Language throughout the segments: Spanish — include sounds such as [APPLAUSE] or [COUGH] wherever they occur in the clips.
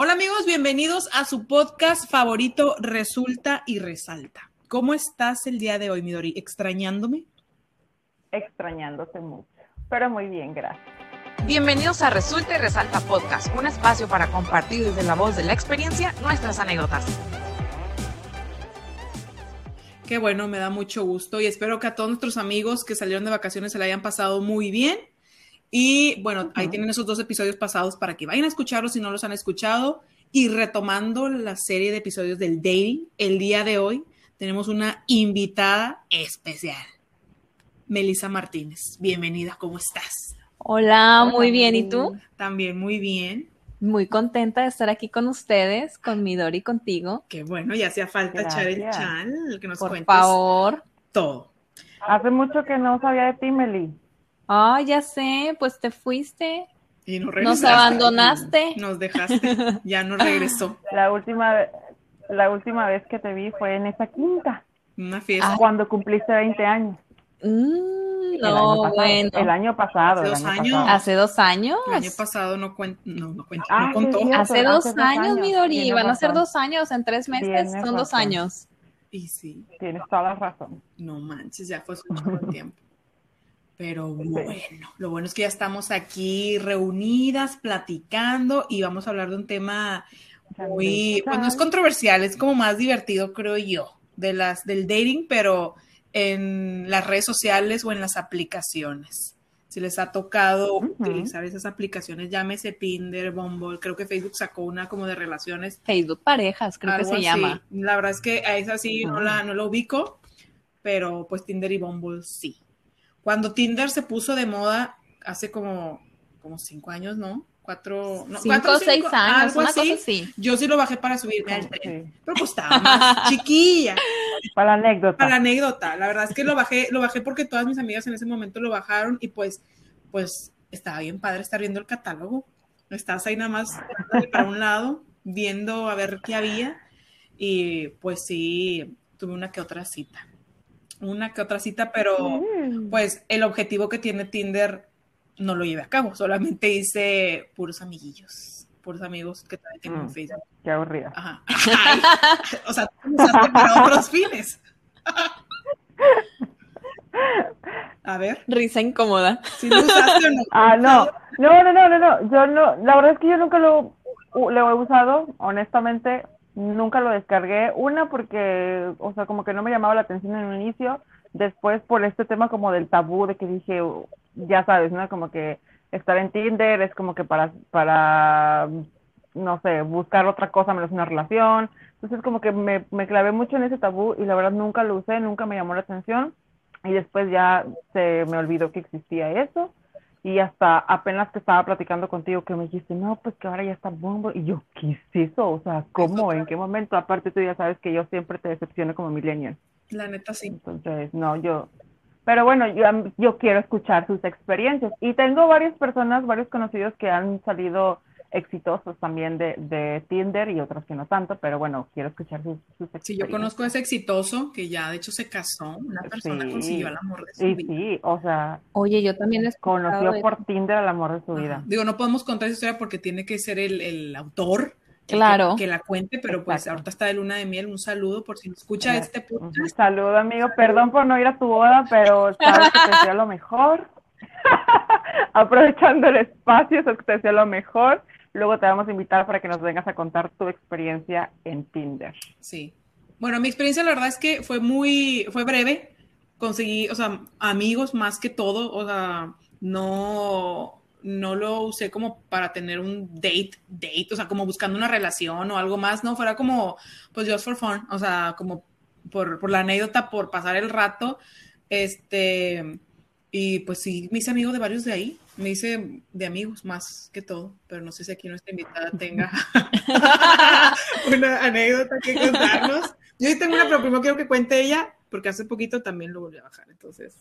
Hola amigos, bienvenidos a su podcast favorito Resulta y Resalta. ¿Cómo estás el día de hoy, Midori? ¿Extrañándome? Extrañándote mucho, pero muy bien, gracias. Bienvenidos a Resulta y Resalta Podcast, un espacio para compartir desde la voz de la experiencia nuestras anécdotas. Qué bueno, me da mucho gusto y espero que a todos nuestros amigos que salieron de vacaciones se la hayan pasado muy bien y bueno, ahí tienen esos dos episodios pasados para que vayan a escucharlos si no los han escuchado. Y retomando la serie de episodios del dating, el día de hoy tenemos una invitada especial. Melissa Martínez, bienvenida, ¿cómo estás? Hola, muy bien, ¿y tú? También muy bien. Muy contenta de estar aquí con ustedes, con Midori y contigo. Qué bueno, ya hacía falta echar el chan, el que nos Por favor. Todo. Hace mucho que no sabía de ti, Meli. Ah, ya sé, pues te fuiste. Y no Nos abandonaste. [LAUGHS] Nos dejaste. Ya no regresó. La última, la última vez que te vi fue en esa quinta. Una fiesta. Cuando cumpliste 20 años. Mm, no, el bueno. El año pasado. Hace dos año años. pasado. Hace dos años. El año pasado no cuenta, no, no cuenta, Ah, no contó. sí, sí. Hace Hace dos dos años, años. Midori. Tienes Van a ser dos años. En tres meses Tienes son dos años. Y sí, Tienes toda la razón. no manches, ya fue mucho tiempo. Pero bueno, lo bueno es que ya estamos aquí reunidas, platicando y vamos a hablar de un tema muy, pues no es controversial, es como más divertido, creo yo, de las del dating, pero en las redes sociales o en las aplicaciones. Si les ha tocado utilizar esas aplicaciones, llámese Tinder, Bumble, creo que Facebook sacó una como de relaciones Facebook Parejas, creo que se así. llama. La verdad es que a esa sí no la, no la ubico, pero pues Tinder y Bumble sí. Cuando Tinder se puso de moda hace como, como cinco años, ¿no? Cuatro, no, Cinco cuatro seis cinco, años, algo una así. cosa así. Yo sí lo bajé para subirme al tren, Sí. pero pues estaba más [LAUGHS] chiquilla. Para la anécdota. Para la anécdota, la verdad es que lo bajé, lo bajé porque todas mis amigas en ese momento lo bajaron y pues, pues estaba bien padre estar viendo el catálogo. Estás ahí nada más para un lado, viendo a ver qué había y pues sí, tuve una que otra cita. Una que otra cita, pero Mm. pues el objetivo que tiene Tinder no lo llevé a cabo, solamente hice puros amiguillos, puros amigos que también tengo en Mm. Facebook. Qué aburrida. Ajá. Ay, o sea, tú lo usaste para otros fines. A ver, Risa incómoda. si lo usaste o no. [LAUGHS] Ah, no. No, no, no, no, no. Yo no. La verdad es que yo nunca lo, lo he usado, honestamente. Nunca lo descargué. Una, porque, o sea, como que no me llamaba la atención en un inicio. Después, por este tema como del tabú, de que dije, uh, ya sabes, ¿no? Como que estar en Tinder es como que para, para, no sé, buscar otra cosa menos una relación. Entonces, como que me, me clavé mucho en ese tabú y la verdad nunca lo usé, nunca me llamó la atención. Y después ya se me olvidó que existía eso. Y hasta apenas que estaba platicando contigo que me dijiste, no, pues que ahora ya está Bumble. Y yo, ¿qué es eso? O sea, ¿cómo? ¿En qué momento? Aparte tú ya sabes que yo siempre te decepciono como millennial. La neta sí. Entonces, no, yo... Pero bueno, yo, yo quiero escuchar sus experiencias. Y tengo varias personas, varios conocidos que han salido exitosos también de, de Tinder y otros que no tanto, pero bueno, quiero escuchar sus, sus Sí, experiencias. yo conozco a ese exitoso que ya de hecho se casó, una persona Sí. consiguió el amor de su Y vida. sí, o sea, Oye, yo también escuchado conoció de- por Tinder al amor de su vida. Ajá. Digo, no podemos contar esa historia porque tiene que ser el, el autor el Claro. que, que la cuente, pero pues Exacto. ahorita está de luna de miel. Un saludo por si escucha Ajá. este podcast. Saludo, amigo. Perdón por no ir a tu boda, pero sabes que te deseo lo mejor. [LAUGHS] Aprovechando el espacio, sabes que te deseo lo mejor. Luego te vamos a invitar para que nos vengas a contar tu experiencia en Tinder. Sí. Bueno, mi experiencia la verdad es que fue muy, fue breve. Conseguí, o sea, amigos más que todo, o sea, no, no lo usé como para tener un date, date, o sea, como buscando una relación o algo más, no, fuera como, pues just for fun, o sea, como por, por la anécdota, por pasar el rato, este, y pues sí, me hice amigo de varios de ahí, me hice de amigos más que todo, pero no sé si aquí nuestra invitada tenga [LAUGHS] una anécdota que contarnos. Yo tengo una, pero primero quiero que cuente ella, porque hace poquito también lo volví a bajar, entonces,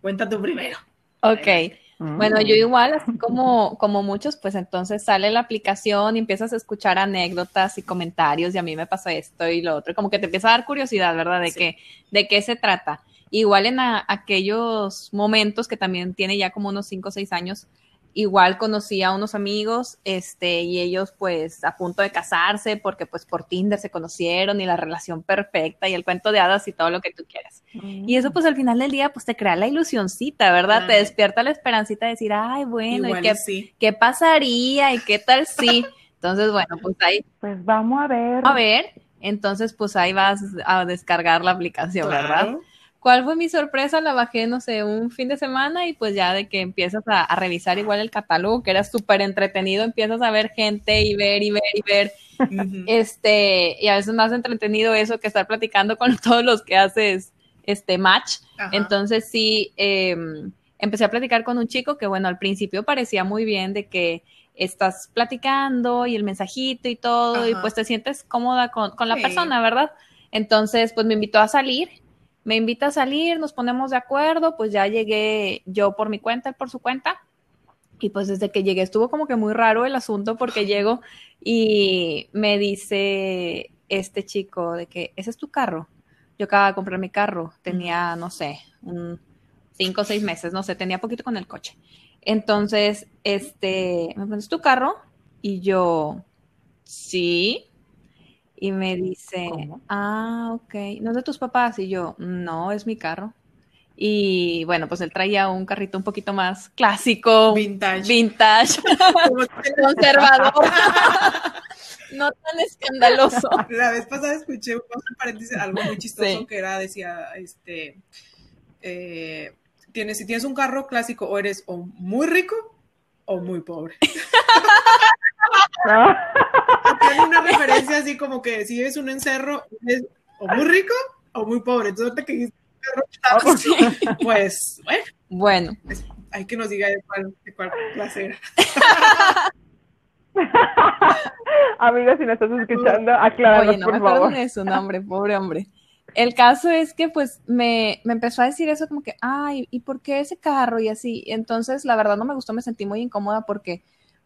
cuenta tú primero. Ok. Mm. Bueno, yo igual, así como, como muchos, pues entonces sale la aplicación y empiezas a escuchar anécdotas y comentarios y a mí me pasó esto y lo otro, como que te empieza a dar curiosidad, ¿verdad? De, Sí. qué, de qué se trata. Igual en a- aquellos momentos que también tiene ya como unos 5 o 6 años, igual conocí a unos amigos, este, y ellos pues a punto de casarse porque pues por Tinder se conocieron y la relación perfecta y el cuento de hadas y todo lo que tú quieras. Y eso pues al final del día pues te crea la ilusioncita, ¿verdad? Te despierta la esperancita de decir, ay, bueno, ¿y qué, qué pasaría? ¿Y qué tal si? [LAUGHS] Entonces, bueno, pues ahí. Pues vamos a ver. A ver, entonces pues ahí vas a descargar la aplicación, ¿verdad? ¿Cuál fue mi sorpresa? La bajé, no sé, un fin de semana y pues ya de que empiezas a, revisar igual el catálogo, que era súper entretenido, empiezas a ver gente y ver y ver y ver. Este, y a veces más entretenido eso que estar platicando con [LAUGHS] todos los que haces este match. Entonces sí, em, empecé a platicar con un chico que bueno, al principio parecía muy bien de que estás platicando y el mensajito y todo, y pues te sientes cómoda con, la persona, ¿verdad? Entonces, pues me invitó a salir me invita a salir, nos ponemos de acuerdo, pues ya llegué yo por mi cuenta, él por su cuenta. Y pues desde que llegué estuvo como que muy raro el asunto porque llego y me dice este chico de que ese es tu carro. Yo acababa de comprar mi carro, tenía, no sé, un cinco o seis meses, no sé, tenía poquito con el coche. Entonces, este, me pones tu carro y yo, sí, y me dice, ah, ok, ¿no es de tus papás? Y yo, no, es mi carro. Y bueno, pues él traía un carrito un poquito más clásico. Vintage. Vintage. [LAUGHS] conservador. [LAUGHS] no tan escandaloso. La vez pasada escuché un paréntesis, algo muy chistoso que era, decía, este, eh, tienes, si tienes un carro clásico, o eres o muy rico o muy pobre. [LAUGHS] Una referencia así como que si eres un encerro, eres o muy rico o muy pobre. Entonces, que pues, bueno. Bueno. hay que nos diga de cuál, de cuál clase era. [LAUGHS] Amigos, si no estás escuchando, acláranos, Oye, no por me acuerdo de su nombre, pobre hombre. El caso es que pues me, me, empezó a decir eso como que, ay, ¿y por qué ese carro? Y así. Entonces, la verdad no me gustó, me sentí muy incómoda porque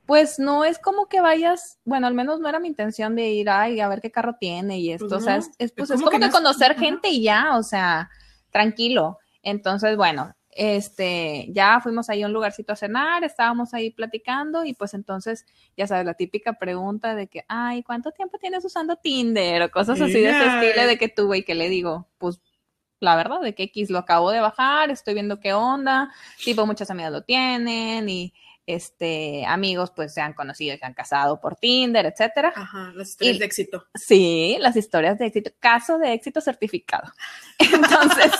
pues no es como que vayas, bueno, al menos no era mi intención de ir ay, a ver qué carro tiene y esto, pues o sea, es, pues, es como, que, conocer gente y ya, o sea, tranquilo. Entonces, bueno, este, ya fuimos ahí a un lugarcito a cenar, estábamos ahí platicando y pues entonces, ya sabes, la típica pregunta de que, ay, ¿cuánto tiempo tienes usando Tinder? O cosas así de ese estilo de que tuve y que le digo, pues la verdad, de que X lo acabo de bajar, estoy viendo qué onda, tipo muchas amigas lo tienen y este, amigos pues se han conocido y se han casado por Tinder, etcétera. Ajá, las historias de éxito. Sí, las historias de éxito, caso de éxito certificado. [LAUGHS] Entonces,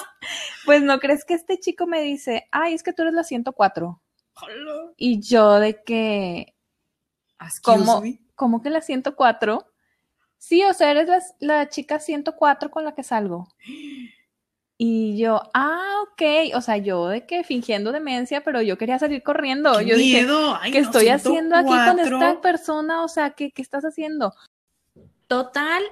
pues no crees que este chico me dice, ay, es que tú eres la 104. Y yo de que, ¿cómo, ¿cómo que la 104? Sí, o sea, eres la, la chica 104 con la que salgo. [GASPS] Y yo, ah, ok, o sea, yo de que fingiendo demencia, pero yo quería salir corriendo. yo dije, ¿qué estoy haciendo aquí con esta persona? O sea, ¿qué, ¿qué estás haciendo? Total,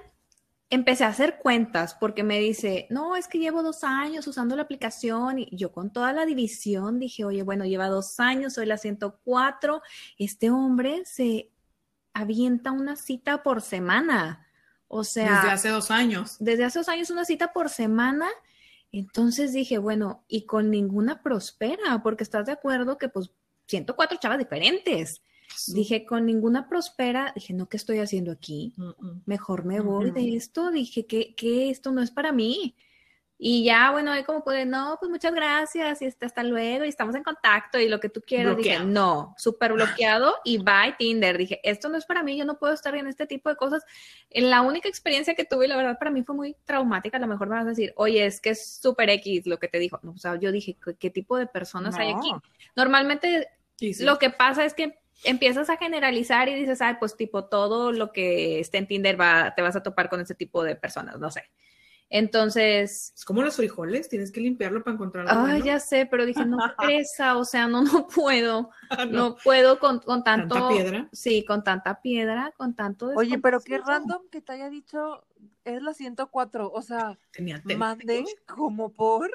empecé a hacer cuentas porque me dice, no, es que llevo dos años usando la aplicación y yo con toda la división dije, oye, bueno, lleva dos años, soy la 104, este hombre se avienta una cita por semana. O sea, desde hace dos años. Desde hace dos años una cita por semana entonces dije, bueno, y con ninguna prospera, porque estás de acuerdo que pues 104 chavas diferentes. Dije, con ninguna prospera, dije, no, ¿qué estoy haciendo aquí? Mejor me voy de esto. Dije, que, que esto no es para mí. Y ya, bueno, ahí como puede, no, pues muchas gracias y hasta, luego y estamos en contacto y lo que tú quieras. Dije, no, súper bloqueado y bye Tinder. Dije, esto no es para mí, yo no puedo estar en este tipo de cosas. En la única experiencia que tuve, la verdad, para mí fue muy traumática. A lo mejor me vas a decir, oye, es que es súper X lo que te dijo. No, o sea, yo dije, ¿qué, tipo de personas hay aquí? Normalmente lo que pasa es que empiezas a generalizar y dices, ay, pues tipo, todo lo que esté en Tinder va, te vas a topar con ese tipo de personas, no sé. Entonces. Es como los frijoles, tienes que limpiarlo para encontrarlo. Ay, ya sé, pero dije, no [LAUGHS] pesa, o sea, no, no puedo. [LAUGHS] Ah, no. puedo con, con tanto. ¿Tanta piedra? Sí, con tanta piedra, con tanto. Oye, pero qué random que te haya dicho, es la 104, o sea, manden como por.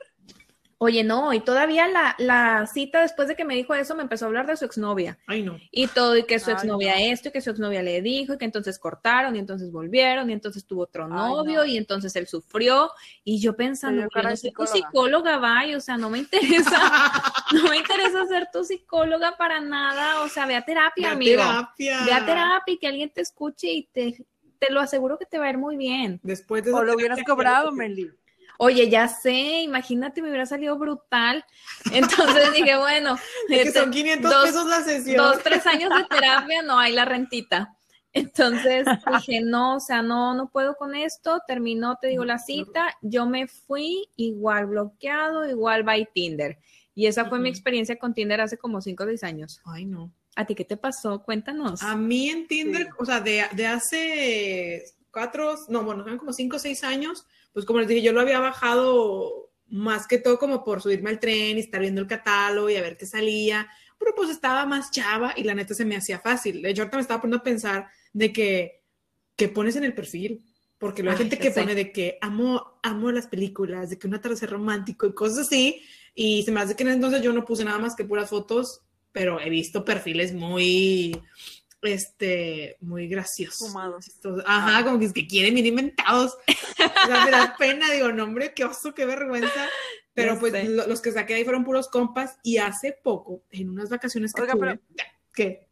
Oye, no, y todavía la, la cita después de que me dijo eso me empezó a hablar de su exnovia. Ay, no. Y todo, y que su Ay, exnovia no. esto, y que su exnovia le dijo, y que entonces cortaron, y entonces volvieron, y entonces tuvo otro Ay, novio, no. y entonces él sufrió. Y yo pensando, dio "Oye, cara no soy tu psicóloga". vaya, o sea, no me interesa, [LAUGHS] no me interesa ser tu psicóloga para nada, o sea, ve a terapia, La amigo. terapia. Ve a terapia y que alguien te escuche y te, te lo aseguro que te va a ir muy bien. Después de O lo hubieras cobrado, que- Meli. Oye, ya sé, imagínate, me hubiera salido brutal. Entonces [LAUGHS] dije, bueno, Es que este, son 500 dos- pesos la sesión. dos, tres años de [LAUGHS] terapia, no hay la rentita. Entonces dije, [LAUGHS] no, o sea, no, no puedo con esto. Terminó, te digo, la cita. Yo me fui igual bloqueado, igual by Tinder. Y esa fue mi Ujú. experiencia con Tinder hace como cinco o seis años. Ay, no. ¿A ti qué te pasó? Cuéntanos. A mí en Tinder, Sí. o sea, de, de hace cuatro, no, bueno, como cinco o seis años, pues como les dije, yo lo había bajado más que todo como por subirme al tren y estar viendo el catálogo y a ver qué salía, pero pues estaba más chava y la neta se me hacía fácil. De hecho, ahorita me estaba poniendo a pensar de que, que pones en el perfil, porque luego hay Ay, gente que sé. pone de que amo, amo las películas, de que un atardecer romántico y cosas así, y se me hace que en entonces yo no puse nada más que puras fotos, pero he visto perfiles muy, este, muy graciosos. Fumados. Estos- Ajá, como que, es que quieren ir inventados. [LAUGHS] O sea, me da pena, digo, no, hombre, qué oso, qué vergüenza. Pero pues lo- los que saqué ahí fueron puros compas y hace poco, en unas vacaciones que Oiga, tuve, pero- ¿qué?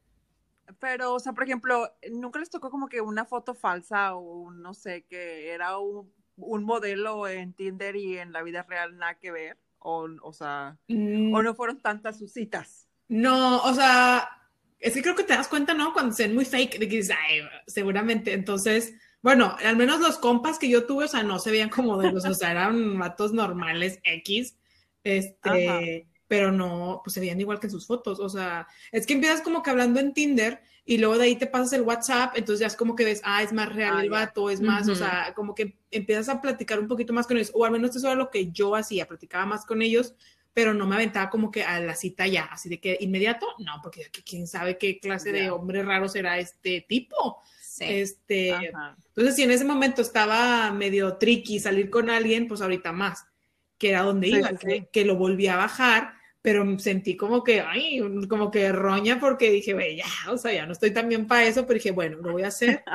Pero, o sea, por ejemplo, ¿nunca les tocó como que una foto falsa o un, no sé, que era un, un modelo en Tinder y en la vida real nada que ver? O, o sea, Mm, o no fueron tantas sus citas. No, o sea, es que creo que te das cuenta, ¿no? Cuando se ven muy fake, de que dices, ay, seguramente. Entonces, bueno, al menos los compas que yo tuve, o sea, no se veían como de los, o sea, eran [LAUGHS] vatos normales X, este, Ajá. pero no, pues se veían igual que en sus fotos. O sea, es que empiezas como que hablando en Tinder y luego de ahí te pasas el WhatsApp, entonces ya es como que ves, ah, es más real Ah, el vato, es más, o Ujú. sea, como que empiezas a platicar un poquito más con ellos, o al menos eso era lo que yo hacía, platicaba más con ellos pero no me aventaba como que a la cita ya, así de que inmediato, no, porque quién sabe qué clase de hombre raro será este tipo. Sí. Este, Ajá. entonces si en ese momento estaba medio tricky salir con alguien, pues ahorita más, que era donde Sí, iba, sí, que, que lo volví a bajar, pero sentí como que, ay, como que roña porque dije, güey, ya, o sea, ya no estoy tan bien para eso, pero dije, bueno, lo voy a hacer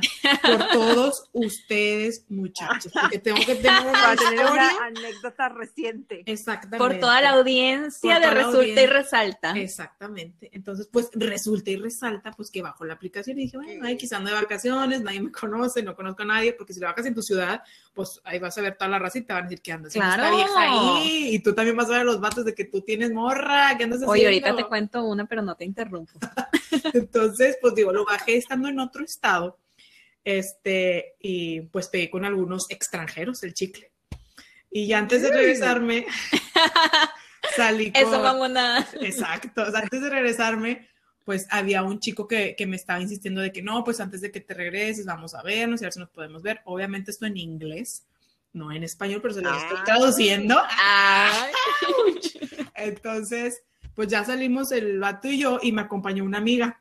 por [LAUGHS] todos ustedes, muchachos, porque tengo que tener una una anécdota reciente. Exactamente. Por toda la audiencia de resulta y resalta. Exactamente. Entonces, pues resulta y resalta, pues que bajo la aplicación y dije, bueno, ay, quizás ando de vacaciones, nadie me conoce, no conozco a nadie, porque si lo bajas en tu ciudad, pues ahí vas a ver toda la raza y te van a decir que andas haciendo esta Claro. vieja ahí. Y tú también vas a ver a los vatos de que tú tienes morra, que andas haciendo. Oye, ahorita te cuento una, pero no te interrumpo. [LAUGHS] Entonces, pues digo, lo bajé estando en otro estado. Este, y pues pegué con algunos extranjeros el chicle. Y ya antes de regresarme, [LAUGHS] salí con. Eso, mamona. Exacto. O sea, antes de regresarme, pues había un chico que, que me estaba insistiendo de que no, pues antes de que te regreses, vamos a vernos y a ver si nos podemos ver. Obviamente esto en inglés, no en español, pero se lo estoy Ah. traduciendo. Ay, [LAUGHS] Entonces, pues ya salimos el vato y yo y me acompañó una amiga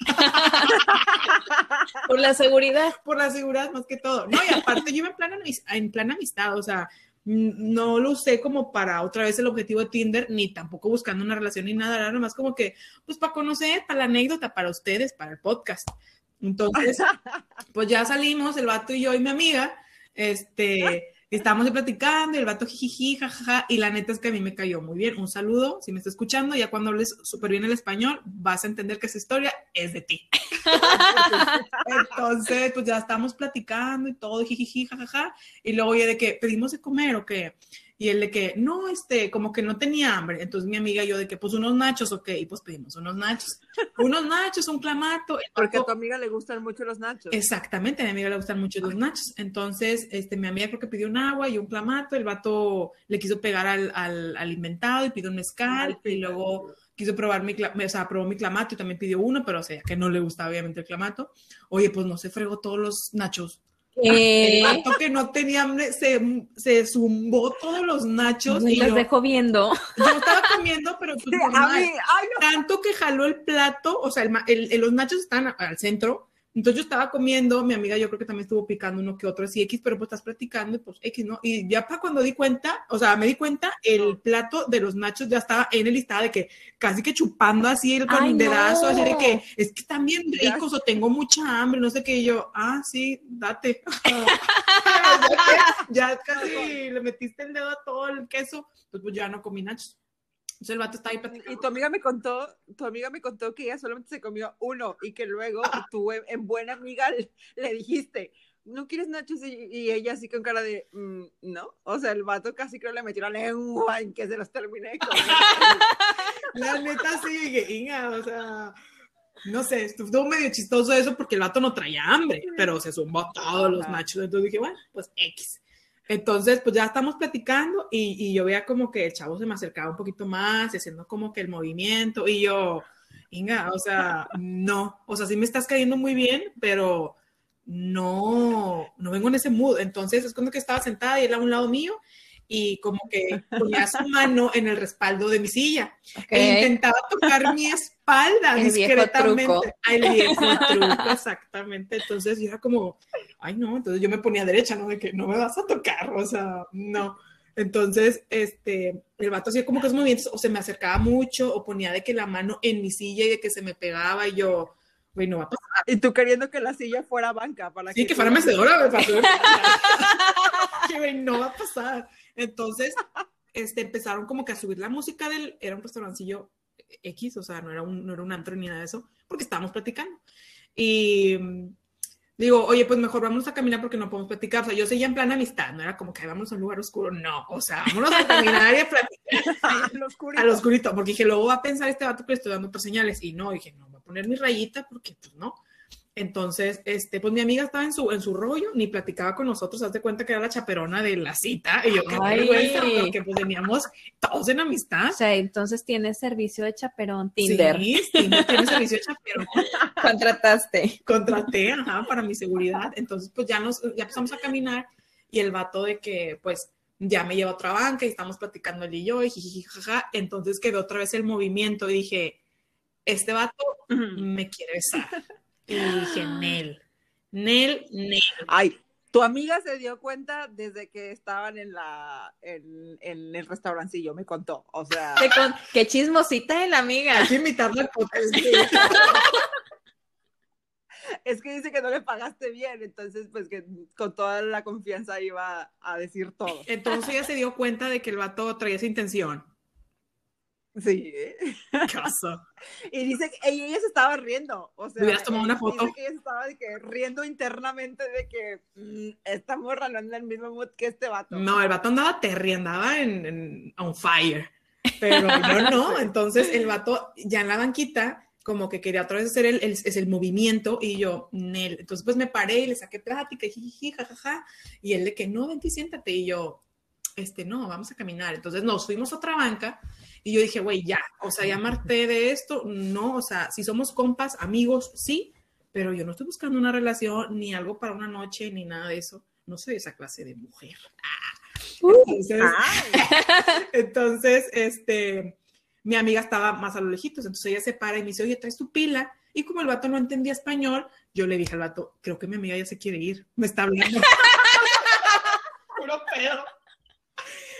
[LAUGHS] por la seguridad. por la seguridad más que todo. No, y aparte yo iba en plan, en plan amistad, o sea, no lo usé como para otra vez el objetivo de Tinder, ni tampoco buscando una relación ni nada, era nomás como que, pues para conocer, para la anécdota, para ustedes, para el podcast. Entonces, [LAUGHS] pues ya salimos, el vato y yo y mi amiga, este, estábamos platicando y el vato jijiji, jajaja, y la neta es que a mí me cayó muy bien. Un saludo, si me está escuchando, ya cuando hables súper bien el español, vas a entender que esa historia es de ti. Entonces, pues ya estábamos platicando y todo, jijiji, jajaja, y luego oye, de que pedimos de comer o qué, y él de que, no, este, como que no tenía hambre, entonces mi amiga y yo de que, pues unos nachos, ok, y pues pedimos unos nachos, unos nachos, un clamato, Porque a tu amiga le gustan mucho los nachos. Exactamente, a mi amiga le gustan mucho los nachos. Entonces, este, mi amiga creo que pidió un agua y un clamato. El vato le quiso pegar al, al, al inventado y pidió un mezcal. Ay, y luego quiso probar mi, o sea, probó mi clamato y también pidió uno, pero o sea, que no le gustaba obviamente el clamato. Oye, pues no se fregó todos los nachos. El Eh, vato que no tenía hambre se, se zumbó todos los nachos y y las yo, dejo viendo. yo estaba comiendo, pero pues, [LAUGHS] Sí, a normal mí, ay, no. tanto que jaló el plato, o sea, el- el- los nachos están al centro, Entonces yo estaba comiendo, mi amiga yo creo que también estuvo picando uno que otro así X, pero pues estás platicando y pues X, ¿no? Y ya para cuando di cuenta, o sea, me di cuenta, el plato de los nachos ya estaba en el listado de que casi que chupando así el con Ay, un dedazo, así de que es que están bien ricos o tengo mucha hambre, no sé qué, y yo, ah, sí, date. [LAUGHS] [LAUGHS] ya, ya casi le metiste el dedo a todo el queso, pues, pues ya no comí nachos. Entonces el vato está ahí platicando. Y tu amiga me contó, tu amiga me contó que ella solamente se comió uno y que luego tú en en buena amiga le, [LAUGHS] le dijiste, ¿no quieres nachos? Y, y ella así con cara de, "Mm, no. O sea, el vato casi creo le metió la lengua en que se los terminé de comer. [LAUGHS] La neta sí, dije, Inga, o sea, no sé, estuvo medio chistoso eso porque el vato no traía hambre, pero se zumbó todos los nachos. Entonces dije, bueno, pues X. Entonces, pues ya estamos platicando y, y yo veía como que el chavo se me acercaba un poquito más, haciendo como que el movimiento y yo, Inga, o sea, [LAUGHS] no, o sea, sí me estás cayendo muy bien, pero no, no vengo en ese mood. Entonces es cuando que estaba sentada y él a un lado mío y como que [LAUGHS] ponía su mano en el respaldo de mi silla e intentaba tocar mi espalda El viejo discretamente. truco. Ay, El viejo truco, exactamente. Entonces yo era como, ay, no, entonces yo me ponía derecha, ¿no? De que no me vas a tocar, o sea, no. Entonces, este, el vato hacía como que esos movimientos, o se me acercaba mucho, o ponía de que la mano en mi silla y de que se me pegaba, y yo, güey, no va a pasar. Y tú queriendo que la silla fuera banca para Sí, que fuera mecedora, güey, para que [LAUGHS] [LAUGHS] güey, no va a pasar. Entonces, este, empezaron como que a subir la música del, era un restaurancillo X, o sea, no era un, no era un antro ni nada de eso, porque estábamos platicando. Y mm, digo, oye, pues mejor vamos a caminar porque no podemos platicar. O sea, yo seguía en plan amistad, no era como que "Ay, vamos a un lugar oscuro, no, o sea, vámonos a caminar y a platicar [LAUGHS] Al oscurito. al oscurito, porque dije, luego va a pensar este vato que le estoy dando otras señales. Y no, dije, no, voy a poner mi rayita porque, pues no. Entonces, este, pues mi amiga estaba en su, en su rollo, ni platicaba con nosotros, haz de cuenta que era la chaperona de la cita, y yo, qué vergüenza, porque pues veníamos todos en amistad. O sea, entonces tienes servicio de chaperón Tinder. Sí, Tinder tiene servicio de chaperón, [LAUGHS] Contrataste. contraté, ajá, para mi seguridad. Entonces, pues ya nos, ya empezamos a caminar, y el vato de que, pues, ya me lleva a otra banca, y estamos platicando él y yo, y jiji, jaja, entonces quedó otra vez el movimiento, y dije, este vato me quiere besar. Y dije, [GASPS] Nel, Nel, Nel. Ay, tu amiga se dio cuenta desde que estaban en la en, en el restaurancillo, me contó. O sea, Te con- Qué chismosita de la amiga. Hay que invitarla [LAUGHS] es que dice que no le pagaste bien, entonces pues que con toda la confianza iba a decir todo. Entonces ella se dio cuenta de que el vato traía esa intención. Sí. ¿Qué pasó? [LAUGHS] Y dice que y ella se estaba riendo. O sea, Hubieras tomado una foto. Dice que ella se estaba de que riendo internamente de que mm, esta morra no anda en el mismo mood que este vato. No, el vato andaba terry, andaba en, en on fire. Pero yo [LAUGHS] no. Entonces el vato ya en la banquita, como que quería otra vez hacer el, el, es el movimiento y yo, Nel. Entonces pues me paré y le saqué plática jiji, jajaja. Y él de que no, vente y siéntate. Y yo, este, no, vamos a caminar. Entonces nos fuimos a otra banca y yo dije, güey, ya, o sea, ya marté de esto. No, o sea, si somos compas, amigos, sí, pero yo no estoy buscando una relación ni algo para una noche ni nada de eso. No soy esa clase de mujer. [LAUGHS] [LAUGHS] Entonces, este, mi amiga estaba más a lo lejitos, entonces ella se para y me dice, oye, traes tu pila. Y como el vato no entendía español, yo le dije al vato, creo que mi amiga ya se quiere ir, me está hablando. [LAUGHS] Puro pedo.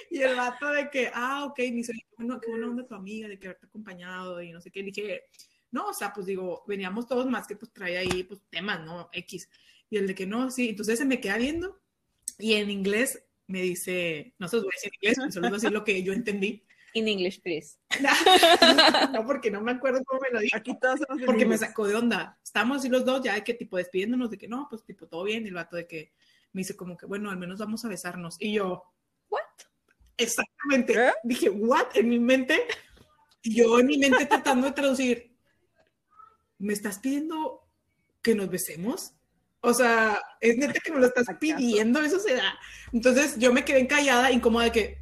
[LAUGHS] Y el vato de que, ah, ok, me dice, bueno, qué buena onda tu amiga, de que haberte acompañado y no sé qué. Le dije, no, o sea, pues digo, veníamos todos más que pues trae ahí, pues temas, ¿no? X. Y el de que no, sí, entonces se me queda viendo y en inglés me dice, no se los voy a decir en inglés, pero solo voy a decir lo que yo entendí. In English, please. [LAUGHS] no, porque no me acuerdo cómo me lo dijo. aquí todos somos Porque me sacó de onda. Estábamos así los dos, ya de que tipo despidiéndonos, de que no, pues tipo todo bien. Y el vato de que me dice como que, bueno, al menos vamos a besarnos. Y yo? Exactamente. ¿Eh? Dije, what? En mi mente, yo en mi mente tratando de traducir, ¿me estás pidiendo que nos besemos? O sea, es neta que me lo estás pidiendo, eso se da. Entonces yo me quedé callada, incómoda de que.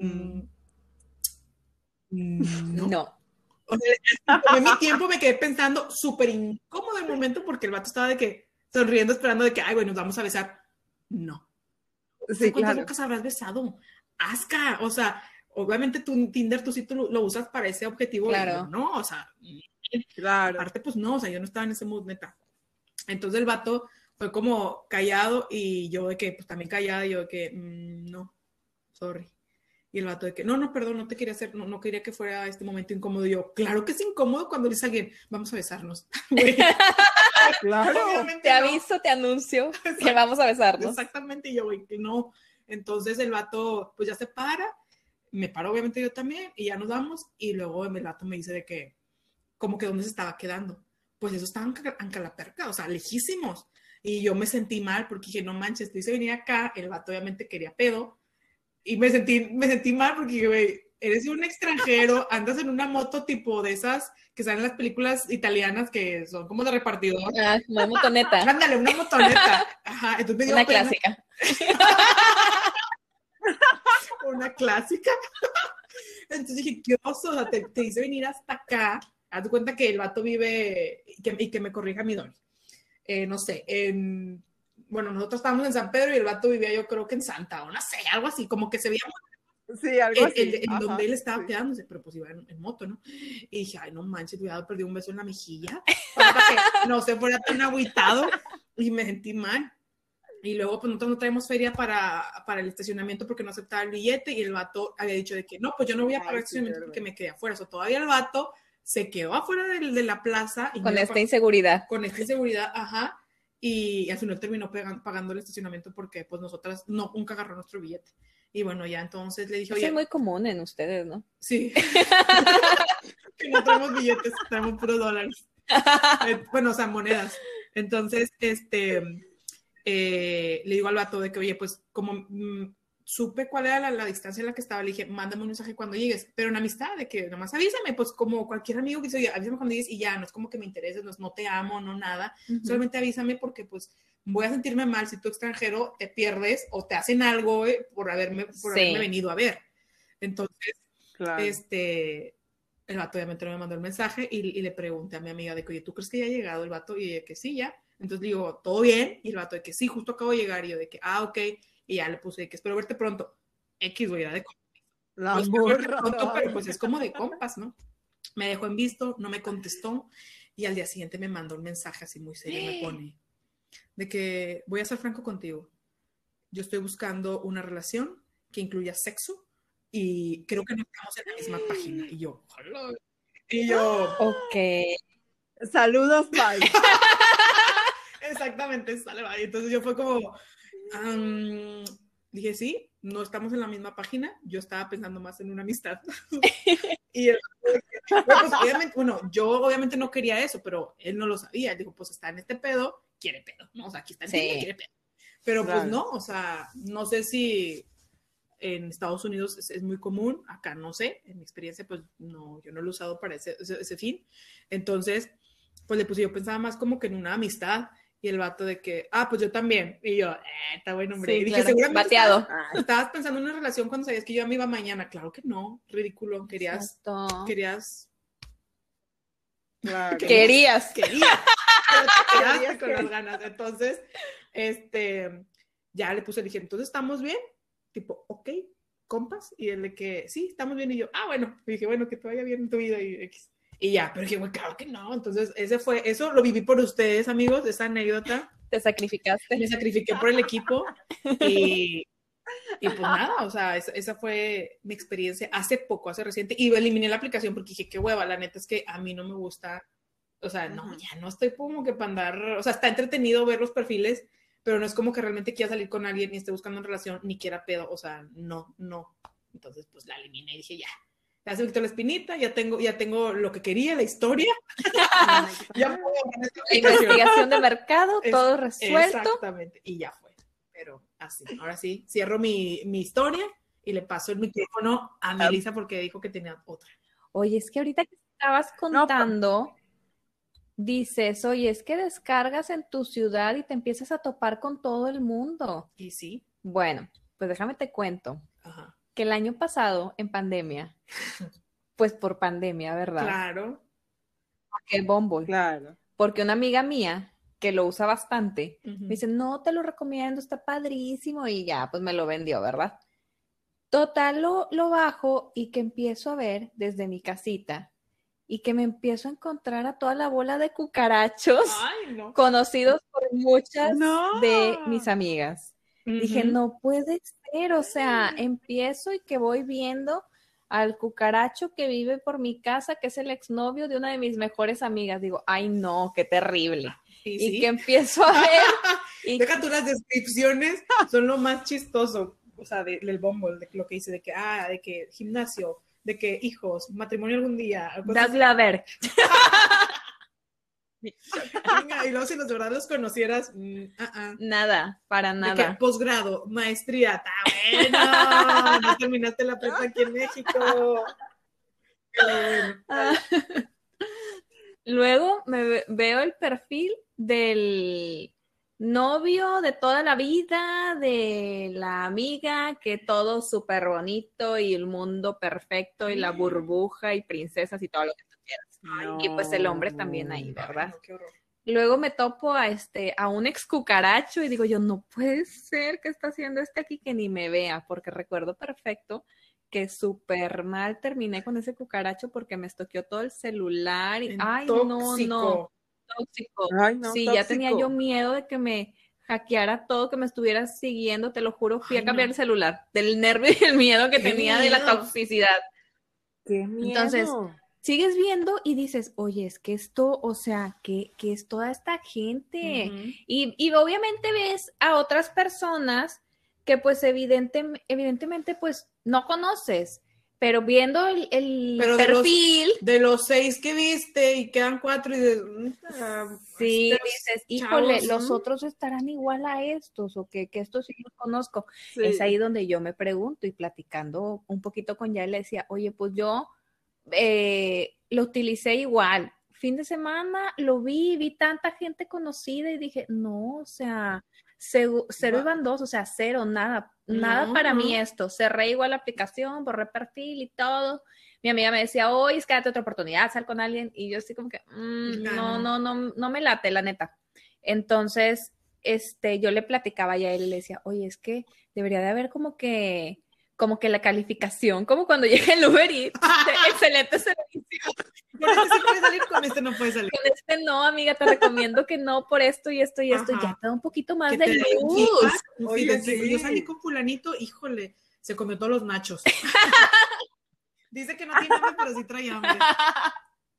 mm, mm, no. No. O sea, tomé mi tiempo, me quedé pensando súper incómodo el momento porque el vato estaba de que sonriendo, esperando de que, ay, güey, nos vamos a besar. No. Sí, ¿Cuántas claro. bocas habrás besado? Asca, o sea, obviamente tu Tinder, tú sí tú lo, usas para ese objetivo, Claro. ¿no? O sea, Claro. Aparte, pues no, o sea, yo no estaba en ese mood, neta. Entonces el vato fue como callado y yo de que, pues también callada, yo de que, mm, no, sorry. Y el vato de que, no, no, perdón, no te quería hacer, no, no quería que fuera este momento incómodo. Y yo, claro que es incómodo cuando le dice a alguien, vamos a besarnos. [LAUGHS] [LAUGHS] [LAUGHS] Claro. obviamente Te no. aviso, te anuncio que vamos a besarnos. Exactamente, y yo, güey, que no. Entonces el vato, pues ya se para, me paro obviamente yo también, y ya nos vamos, y luego el vato me dice de que, como que dónde se estaba quedando. Pues eso estaba en en Calaperca, o sea, lejísimos. Y yo me sentí mal porque dije, no manches, te hice venir acá, el vato obviamente quería pedo, y me sentí, me sentí mal porque, güey, eres un extranjero, [LAUGHS] andas en una moto tipo de esas que salen en las películas italianas que son como de repartidor. Ah, una motoneta, [LAUGHS] Ándale, una motoneta. Ajá, entonces me dio una pena. clásica. [LAUGHS] una clásica. Entonces dije, qué oso, o sea, te, te hice venir hasta acá. Haz de cuenta que el vato vive, y que, y que me corrija mi don. Eh, no sé, en, bueno, nosotros estábamos en San Pedro y el vato vivía yo creo que en Santa, o no sé, algo así, como que se veía Sí, algo en, así. en- en Ajá, donde él estaba sí. quedándose, pero pues iba en, en moto, ¿no? Y dije, ay, no manches, cuidado, perdí un beso en la mejilla. Para que no se fuera tan agüitado y me sentí mal. Y luego, pues nosotros no traemos feria para, para el estacionamiento porque no aceptaba el billete y el vato había dicho de que no, pues yo no voy a pagar el sí, estacionamiento verdad. porque me quedé afuera. O sea, todavía el vato se quedó afuera del- de, la plaza. Y Con esta inseguridad. con esta inseguridad, ajá. Y, al final terminó pegan- pagando el estacionamiento porque pues nosotras no, nunca agarró nuestro billete. Y bueno, ya entonces le dije, oye, es muy común en ustedes, ¿no? Sí. [LAUGHS] que no traemos billetes, traemos puros dólares. Eh, bueno, o sea, monedas. Entonces, este, eh, le digo al vato de que, oye, pues como mm, supe cuál era la, la distancia en la que estaba, le dije, mándame un mensaje cuando llegues, pero en amistad, de que nomás avísame, pues como cualquier amigo que dice, avísame cuando llegues y ya, no es como que me intereses, no, es, no te amo, no nada, solamente avísame porque pues voy a sentirme mal si tú extranjero te pierdes o te hacen algo eh, por haberme, por Sí. haberme venido a ver. Entonces, Claro. este, el vato obviamente no me mandó el mensaje y, y le pregunté a mi amiga de que, oye, ¿tú crees que ya ha llegado el vato? Y ella que sí, ya. Entonces digo, ¿todo bien? Y el vato de que sí, justo acabo de llegar. Y yo de que, ah, ok. Y ya le puse que espero verte pronto. X, güey, era de compas. La Pues, morra. pronto, pero pues es como de compas, ¿no? Me dejó en visto, no me contestó. Y al día siguiente me mandó un mensaje así muy serio, me pone, de que voy a ser franco contigo. Yo estoy buscando una relación que incluya sexo y creo que no estamos en la misma página. Y yo, "Hola". Y yo, Ok. Saludos, bye. [LAUGHS] exactamente, sale, bye. Entonces yo fue como, am, dije, sí, no estamos en la misma página. Yo estaba pensando más en una amistad. [LAUGHS] y él, bueno, pues, obviamente, bueno, yo obviamente no quería eso, pero él no lo sabía. Él dijo, pues está en este pedo, quiere pedo, ¿no? O sea, aquí está en Sí. Tinder, quiere pedo. Pero pues Claro. no, o sea, no sé si en Estados Unidos es, es muy común, acá no sé, en mi experiencia pues no, yo no lo he usado para ese, ese, ese fin. Entonces, pues le puse, yo pensaba más como que en una amistad y el vato de que, ah, pues yo también. Y yo, eh, está bueno, hombre. Sí, y dije, claro, seguramente bateado. Estabas, estabas pensando en una relación cuando sabías que yo me iba mañana. Claro que no, ridículo. Querías, Exacto. querías, Claro. Querías. querías. pero te [LAUGHS] quedaste Querías con las ganas. Entonces, este, ya le puse, dije, entonces estamos bien. Tipo, ok, compas. Y él de que, sí, estamos bien. Y yo, ah, bueno. Y dije, bueno, que te vaya bien en tu vida. Y, X. y ya, pero dije, güey, claro que no. Entonces, ese fue, eso lo viví por ustedes, amigos, esa anécdota. Te sacrificaste. me sacrifiqué por el equipo y, y pues [LAUGHS] nada, o sea, esa, esa fue mi experiencia hace poco, hace reciente, y eliminé la aplicación porque dije, qué hueva, la neta es que a mí no me gusta, o sea, no, ya no estoy como que para andar, o sea, está entretenido ver los perfiles, pero no es como que realmente quiera salir con alguien ni esté buscando una relación, ni quiera pedo, o sea, no, no. Entonces, pues la eliminé y dije, ya, ya se me quitó la espinita, ya tengo, ya tengo lo que quería, la historia, [LAUGHS] ya puedo. Investigación de mercado, Es- todo resuelto. Exactamente, y ya fue. Pero así, ahora sí, cierro mi, mi historia y le paso el micrófono a Melissa porque dijo que tenía otra. Oye, es que ahorita que estabas contando, dices, oye, es que descargas en tu ciudad y te empiezas a topar con todo el mundo. Y sí, Bueno, pues déjame te cuento ajá. Que el año pasado, en pandemia, [LAUGHS] pues por pandemia, ¿verdad? Claro. Que el Bumble. Claro. Porque una amiga mía que lo usa bastante, me dice, no te lo recomiendo, está padrísimo y ya, pues me lo vendió, ¿verdad? Total, lo, lo bajo y que empiezo a ver desde mi casita y que me empiezo a encontrar a toda la bola de cucarachos Ay, no. conocidos por muchas No. de mis amigas. Dije, no puede ser, o sea, empiezo y que voy viendo al cucaracho que vive por mi casa, que es el exnovio de una de mis mejores amigas. Digo, ay no, qué terrible. Sí, Y sí. que empiezo a ver [LAUGHS] y Deja tú las descripciones, son lo más chistoso, o sea, de- del Bumble, de lo que dice, de que, ah, de que gimnasio, de que hijos, matrimonio algún día, Doug Laver. [LAUGHS] Venga, y luego si los de verdad los conocieras, mm, ah, ah. Nada, para nada. posgrado, maestría, está bueno, no terminaste la prepa aquí en México. Ah. [LAUGHS] Luego me ve- veo el perfil del novio de toda la vida, de la amiga, que todo súper bonito y el mundo perfecto y la burbuja y princesas y todo lo que Y pues el hombre también ahí, ¿verdad? no, qué horror. Luego me topo a este, a un ex cucaracho y digo yo, no puede ser que está haciendo este aquí que ni me vea, porque recuerdo perfecto que súper mal terminé con ese cucaracho porque me estoqueó todo el celular y, ay, no, no, tóxico. Ay, no, sí, ya tenía yo miedo de que me hackeara todo, que me estuviera siguiendo, te lo juro, fui Ay, a cambiar no. el celular, del nervio y el miedo que tenía de la toxicidad. Qué miedo. Entonces, Sigues viendo y dices, oye, es que esto, o sea, que, que es toda esta gente. Y, y obviamente ves a otras personas que pues evidente, evidentemente pues no conoces, pero viendo el, el Pero de los- perfil, De los seis que viste y quedan cuatro y de... ah, sí, estos dices, híjole, chavos, los ¿no? otros estarán igual a estos o que, que estos sí los conozco. Sí. Es ahí donde yo me pregunto y platicando un poquito con ya le decía, oye, pues yo eh, lo utilicé igual. Fin de semana lo vi, vi tanta gente conocida y dije, no, o sea, cero, iban dos, o sea, cero, nada, nada para mí esto. Cerré igual la aplicación, borré perfil y todo. Mi amiga me decía, oye, es que date otra oportunidad, sal con alguien. Y yo así como que, "Mm, no, no. no, no, no me late, la neta. Entonces, este, yo le platicaba ya a él y le decía, oye, es que debería de haber como que, como que la calificación, como cuando llega el Uber Eats, [LAUGHS] excelente servicio. Con este sí puede salir, con este no puede salir. Con este no, amiga, te recomiendo que no por esto y esto y esto, Ajá. ya te da un poquito más de luz. Oye, sí. yo salí con fulanito, híjole, se comió todos los nachos. [LAUGHS] Dice que no tiene hambre, pero sí trae hambre.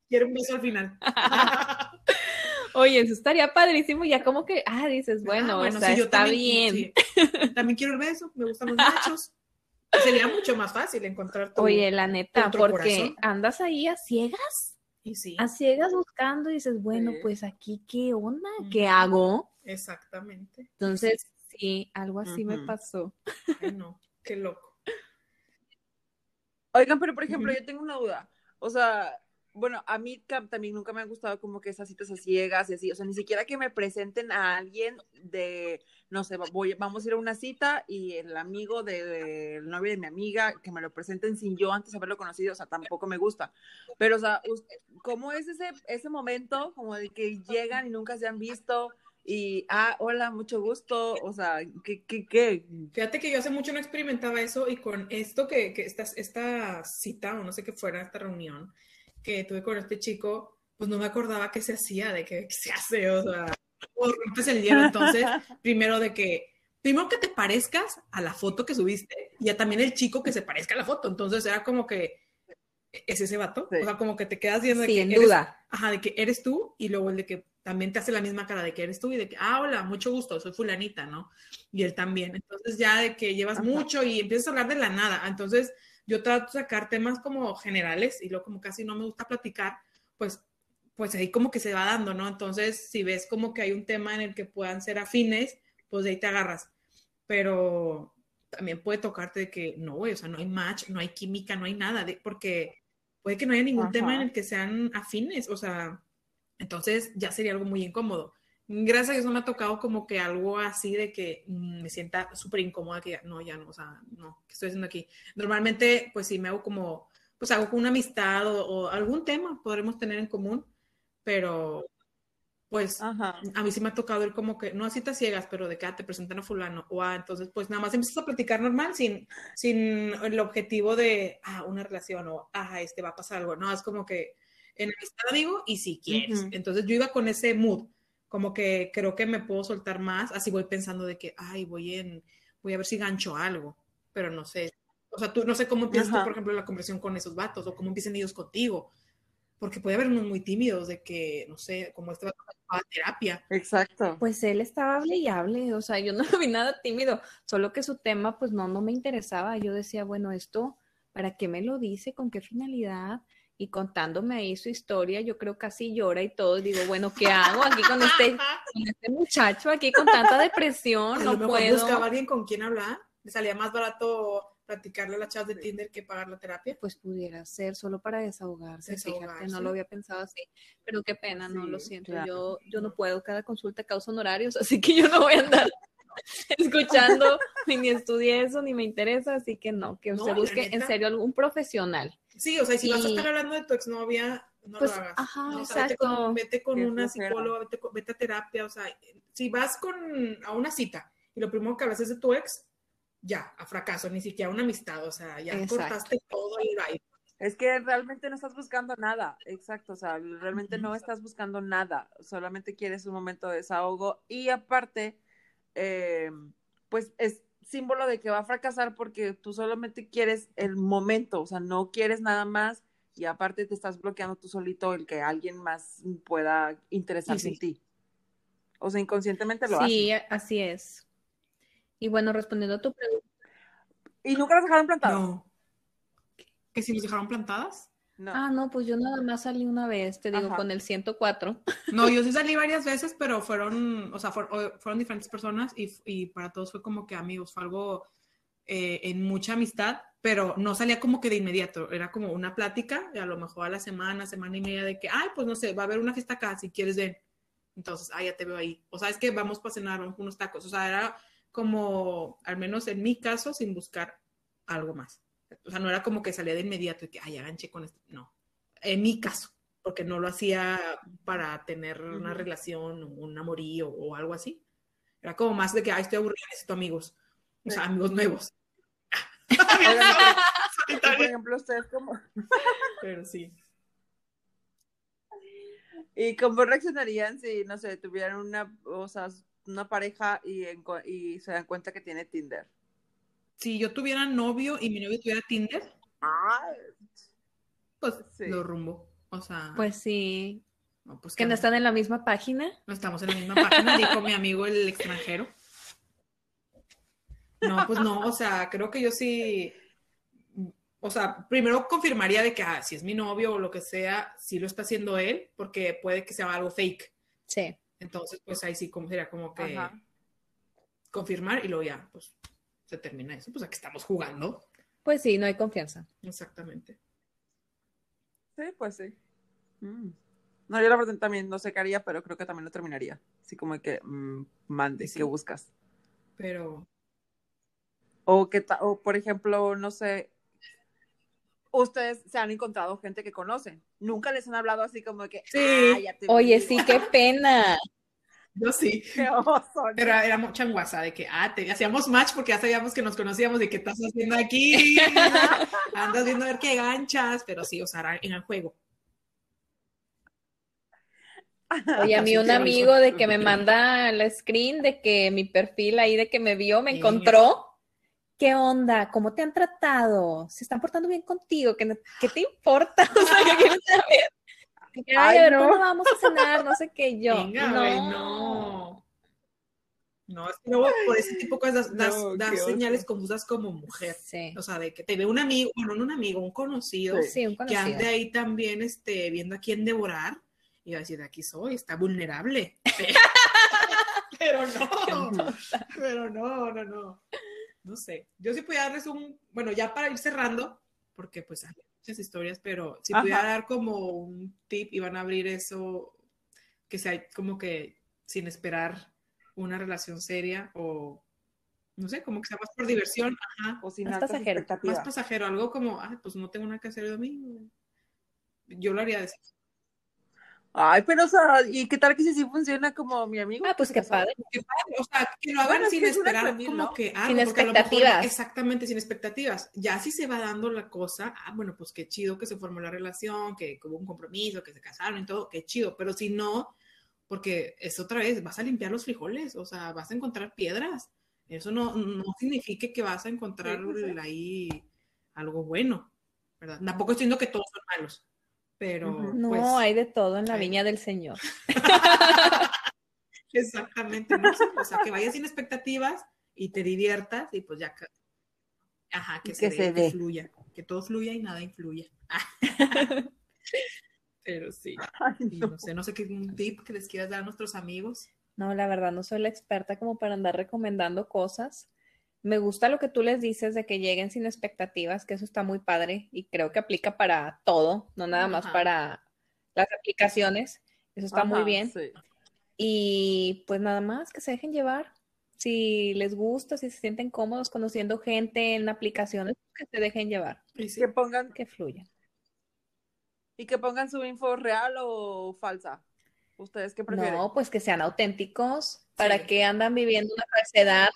Quiere un beso al final. [LAUGHS] Oye, eso estaría padrísimo, ya como que, ah, dices, bueno, Ah, o sea, sí, yo está también, bien. sí. También quiero el beso, me gustan los nachos. Sería mucho más fácil encontrar tu... Oye, la neta, porque corazón. andas ahí a ciegas, Y sí, a ciegas buscando y dices, bueno, Sí. pues aquí, ¿qué onda? ¿Qué hago? exactamente. Entonces, sí, algo así me pasó. Ay, no, qué loco. Oigan, pero por ejemplo, yo tengo una duda. O sea, bueno, a mí también nunca me han gustado como que esas citas a ciegas y así. O sea, ni siquiera que me presenten a alguien de, no sé, voy, vamos a ir a una cita y el amigo de- del novio de mi amiga, que me lo presenten sin yo antes haberlo conocido, o sea, tampoco me gusta. Pero, o sea, ¿cómo es ese, ese momento como de que llegan y nunca se han visto? Y, ah, hola, mucho gusto. O sea, ¿qué, qué, qué? Fíjate que yo hace mucho no experimentaba eso y con esto que, que esta, esta cita o no sé qué fuera, esta reunión que tuve con este chico, pues no me acordaba qué se hacía, de qué, se hace, o sea, rompes el hielo. Entonces, [LAUGHS] primero de que, primero que te parezcas a la foto que subiste y a también el chico que se parezca a la foto. Entonces era como que, ¿es ese vato? Sí. O sea, como que te quedas viendo de que Sin eres- duda. Ajá, de que eres tú y luego el de que también te hace la misma cara de que eres tú y de que, ah, hola, mucho gusto, soy fulanita, ¿no? Y él también. Entonces ya de que llevas Ajá. mucho y empiezas a hablar de la nada. Entonces yo trato de sacar temas como generales y luego como casi no me gusta platicar, pues, pues ahí como que se va dando, ¿no? Entonces si ves como que hay un tema en el que puedan ser afines, pues de ahí te agarras. Pero también puede tocarte de que no, güey, o sea, no hay match, no hay química, no hay nada, de, porque puede que no haya ningún tema en el que sean afines, o sea, entonces ya sería algo muy incómodo. Gracias a Dios no me ha tocado como que algo así de que mm, me sienta súper incómoda, que ya, no, ya no, o sea, no, ¿qué estoy haciendo aquí? Normalmente, pues sí, me hago como, pues hago con una amistad o, o algún tema podremos tener en común, pero pues Ajá. a mí sí me ha tocado ir como que, no a citas ciegas, pero de que ah, te presentan a fulano, o ah, entonces pues nada más empiezas a platicar normal sin, sin el objetivo de, ah, una relación, o ah, este va a pasar algo, no, es como que en amistad digo, y si quieres. Entonces yo iba con ese mood, como que creo que me puedo soltar más, así voy pensando de que, ay, voy en, voy a ver si gancho algo, pero no sé. O sea, tú no sé cómo empiezas tú, por ejemplo, la conversación con esos vatos, o cómo empiezan ellos contigo. Porque puede haber unos muy tímidos de que, no sé, como este vato a terapia. Exacto. Pues él estaba hable y hable, o sea, yo [LAUGHS] no lo vi nada tímido, solo que su tema pues no, no me interesaba. Yo decía, bueno, esto, ¿para qué me lo dice? ¿Con qué finalidad? Y contándome ahí su historia, yo creo casi llora y todo. Digo, bueno, ¿qué hago aquí con este, con este muchacho aquí con tanta depresión? A No lo mejor puedo. buscaba alguien con quien hablar. Le salía más barato platicarle a las chavas de Tinder que pagar la terapia. Pues pudiera ser solo para desahogarse, fíjate, Desahogarse. no lo había pensado así, pero qué pena, no lo siento, claro. yo, yo no puedo, cada consulta causa honorarios, [LAUGHS] así que yo no voy a andar [LAUGHS] escuchando, ni, ni estudié eso, ni me interesa, así que no, que usted la busque en serio algún profesional. Sí, o sea, y si vas a estar hablando de tu exnovia, no Pues, lo hagas. ajá, No, o sea, vete con, vete con una flojera. psicóloga, vete, con- vete a terapia, o sea, si vas con a una cita y lo primero que hablas es de tu ex, ya, a fracaso, ni siquiera una amistad, o sea, ya Exacto. cortaste todo el vibe. Es que realmente no estás buscando nada, exacto, o sea, realmente no estás buscando nada, solamente quieres un momento de desahogo y aparte, eh, pues es símbolo de que va a fracasar porque tú solamente quieres el momento, o sea, no quieres nada más y aparte te estás bloqueando tú solito el que alguien más pueda interesarse Sí, sí. en ti. O sea, inconscientemente lo Sí, haces. así es. Y bueno, respondiendo a tu pregunta, ¿Y nunca las dejaron plantadas? No. ¿Que si nos dejaron plantadas? No. ah, no, pues yo nada más salí una vez, te digo, Ajá. con el 104. [LAUGHS] No, yo sí salí varias veces, pero fueron, o sea, fueron, diferentes personas y, y para todos fue como que amigos, fue algo eh, en mucha amistad, pero no salía como que de inmediato, era como una plática, y a lo mejor a la semana, semana y media de que, ay, pues no sé, va a haber una fiesta acá, si quieres ven. Entonces, ah, ya te veo ahí. O sea, es que vamos para cenar unos tacos. O sea, era como, al menos en mi caso, sin buscar algo más. O sea, no era como que salía de inmediato y que, ay, aganché con esto. No. En mi caso, porque no lo hacía para tener una relación un amorío o algo así. Era como más de que, ay, estoy aburrida, necesito amigos. O sea, amigos nuevos. [LAUGHS] [LAUGHS] Por ejemplo, ustedes como, [LAUGHS] Pero sí. ¿Y cómo reaccionarían si, no sé, tuvieran una, o sea, una pareja y se dan cuenta que tiene Tinder? Si yo tuviera novio y mi novio tuviera Tinder, pues Sí. lo rumbo. O sea, Pues sí, no, pues que no están en la misma página. No estamos en la misma página, dijo mi amigo el extranjero. No, pues no, o sea, creo que yo sí, o sea, primero confirmaría de que ah, si es mi novio o lo que sea, sí lo está haciendo él, porque puede que sea algo fake. Sí. Entonces, pues ahí sí como sería como que Ajá. confirmar y luego ya, pues se termina eso, pues aquí estamos jugando. Pues sí, no hay confianza. Exactamente. Sí, pues sí. Mm. No, yo la verdad también no sé qué haría, pero creo que también lo terminaría. Así como que mm, mande, Sí. ¿qué buscas? Pero O que o por ejemplo, no sé, ustedes se han encontrado gente que conocen. Nunca les han hablado así como que, Sí. "Ah, ya te Oye, vi". sí, qué pena. Yo sí. Qué oso, ¿no? Era, era mucha guasa de que, ah, te, hacíamos match porque ya sabíamos que nos conocíamos y qué estás haciendo aquí. [LAUGHS] Andas viendo a ver qué ganchas, pero sí, o sea, en el juego. Oye, a mí un amigo de que me [LAUGHS] manda la screen de que mi perfil ahí de que me vio, me encontró. ¿Qué onda? ¿Cómo te han tratado? ¿Se están portando bien contigo? ¿Qué, qué te importa? [LAUGHS] O sea, ¿qué quieres saber? [LAUGHS] Ay, Ay, a ver, no. ¿cuándo vamos a cenar? No sé qué yo. Venga, no. güey, no. No, es que luego por ese tipo de cosas das, das- No, das qué oso. señales confusas como mujer. Sí. O sea, de que te ve un amigo, bueno, no un amigo, un conocido, Sí, un que ande ahí también este, viendo a quién devorar y va a decir, aquí soy, está vulnerable. [LAUGHS] Pero no, pero no, no, no. No sé. Yo sí podía darles un, bueno, ya para ir cerrando, porque pues muchas historias, pero si Ajá. pudiera dar como un tip y van a abrir eso, que sea como que sin esperar una relación seria o, no sé, como que sea más por diversión, ajá, O sin Más pasajero. más pasajero, algo como, ah, pues no tengo nada que hacer el domingo. Yo lo haría de esa Ay, pero, o sea, ¿y qué tal que si sí funciona como mi amigo? Ah, pues qué padre. Qué padre, O sea, que lo hagan Bueno, es sin que es una esperar familia, como ¿no? que algo, Sin lo mejor- expectativas. exactamente, sin expectativas. Ya si se va dando la cosa, ah, bueno, pues qué chido que se formó la relación, que, que hubo un compromiso, que se casaron y todo, qué chido. Pero si no, porque es otra vez, vas a limpiar los frijoles, o sea, vas a encontrar piedras. Eso no, no significa que vas a encontrar Sí, pues, sí. ahí algo bueno, ¿verdad? Tampoco estoy diciendo que todos son malos, pero. No, pues, hay de todo en la hay- viña del Señor. [LAUGHS] Exactamente, ¿no? O sea, que vayas sin expectativas y te diviertas y pues ya, que- ajá, que, se, que se que fluya, que todo fluya y nada influya. [LAUGHS] Pero sí, Ay, y no. no sé, no sé qué tip que les quieras dar a nuestros amigos. No, la verdad, no soy la experta como para andar recomendando cosas. Me gusta lo que tú les dices de que lleguen sin expectativas, que eso está muy padre y creo que aplica para todo, no nada más para las aplicaciones. Eso está muy bien. sí. Y pues nada más que se dejen llevar. Si les gusta, si se sienten cómodos conociendo gente en aplicaciones, que se dejen llevar, Y sí, Que pongan, que fluyan. y que pongan su info real o falsa. ¿Ustedes qué prefieren? No, pues que sean auténticos. ¿Para Sí. que andan viviendo una falsedad?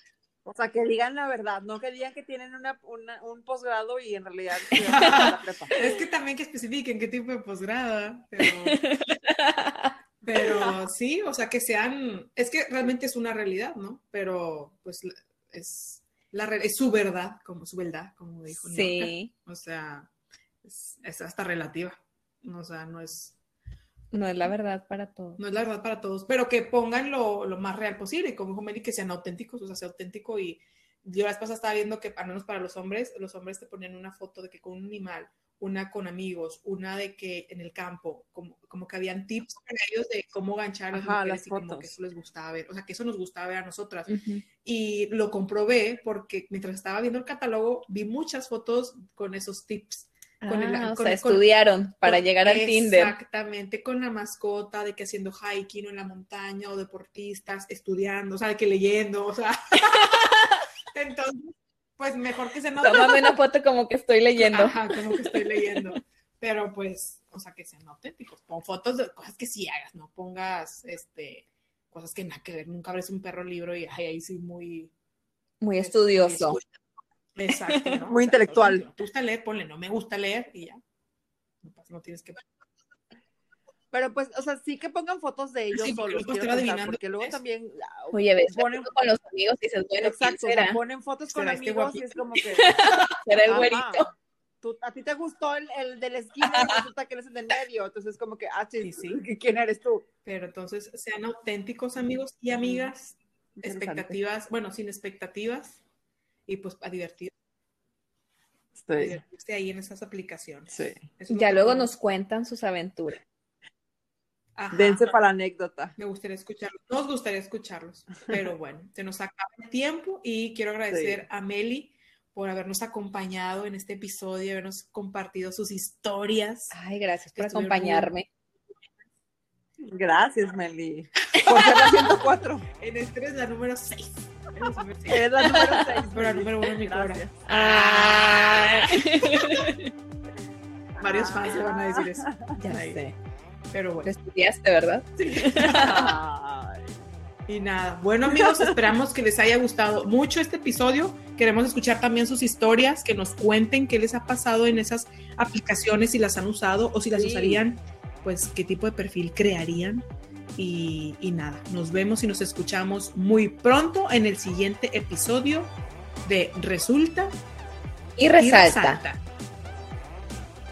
O sea, que digan la verdad, no que digan que tienen una, una- un posgrado y en realidad [LAUGHS] la prepa. Es que también que especifiquen qué tipo de posgrado, pero, [LAUGHS] pero sí, o sea, que sean, es que realmente es una realidad, ¿no? Pero pues es, la, re- es su verdad, como su verdad, como dijo. Sí, O sea, es, es hasta relativa. O sea, no es, no es la verdad para todos. no es la verdad para todos, pero que pongan lo, lo más real posible, y como dijo Meli, que sean auténticos, o sea, sea auténtico y yo la vez pasada estaba viendo que, al menos para los hombres, los hombres te ponían una foto de que con un animal, una con amigos, una de que en el campo, como, como que habían tips para ellos de cómo ganchar a las Ajá, mujeres las y como que eso les gustaba ver, o sea, que eso nos gustaba ver a nosotras. Y lo comprobé porque mientras estaba viendo el catálogo vi muchas fotos con esos tips. Con el- Ah, o con- sea, con- estudiaron para llegar al Tinder. Exactamente, con la mascota, de que haciendo hiking o en la montaña o deportistas, estudiando, o sea, de que leyendo, o sea. [LAUGHS] Entonces, pues mejor que se note. Tómame una foto como que estoy leyendo. Ajá, como que estoy leyendo. Pero pues, o sea, que sean auténticos. Pon fotos de cosas que sí hagas, no pongas este cosas que nada que ver. Nunca abres un perro libro y ay, ahí sí muy Muy este, estudioso. Exacto. ¿no? [LAUGHS] Muy intelectual. Te gusta leer, ponle, no me gusta leer y ya. No, tienes que. Pero pues, o sea, sí que pongan fotos de ellos Sí, porque solos, estar pensar, adivinando porque luego también ah, Oye, ves Ponen- con los amigos y dices, bueno, exacto, ¿quién o sea, ponen fotos con ¿Será este amigos y guapito? es como que [LAUGHS] ¿Será el güerito? tú- a ti te gustó el, el de la esquina y resulta que él es el del medio, entonces como que, ah, Sí, sí. ¿quién eres tú? Pero entonces sean auténticos amigos y amigas, expectativas, bueno, sin expectativas y pues a divertir, a Sí, divertirse ahí en esas aplicaciones. sí. Es Ya luego nos cuentan sus aventuras. Ajá. Dense para la anécdota. Me gustaría escucharlos, nos gustaría escucharlos, pero bueno, se nos acaba el tiempo y quiero agradecer Sí. a Meli por habernos acompañado en este episodio, habernos compartido sus historias. Ay, gracias por acompañarme. Gracias, Meli. Por ser la 104. [LAUGHS] En este es la número 6. Eres la número [LAUGHS] 6. Pero la número uno en mi cora. Ay. Varios fans le van a decir eso. ya Ahí. sé. Pero Lo bueno. estudiaste, ¿verdad? Ay. Y nada, bueno amigos, esperamos que les haya gustado mucho este episodio. Queremos escuchar también sus historias, que nos cuenten qué les ha pasado en esas aplicaciones, si las han usado o si las Sí. usarían, pues qué tipo de perfil crearían. Y, y nada, nos vemos y nos escuchamos muy pronto en el siguiente episodio de Resulta Y y resalta. Resalta.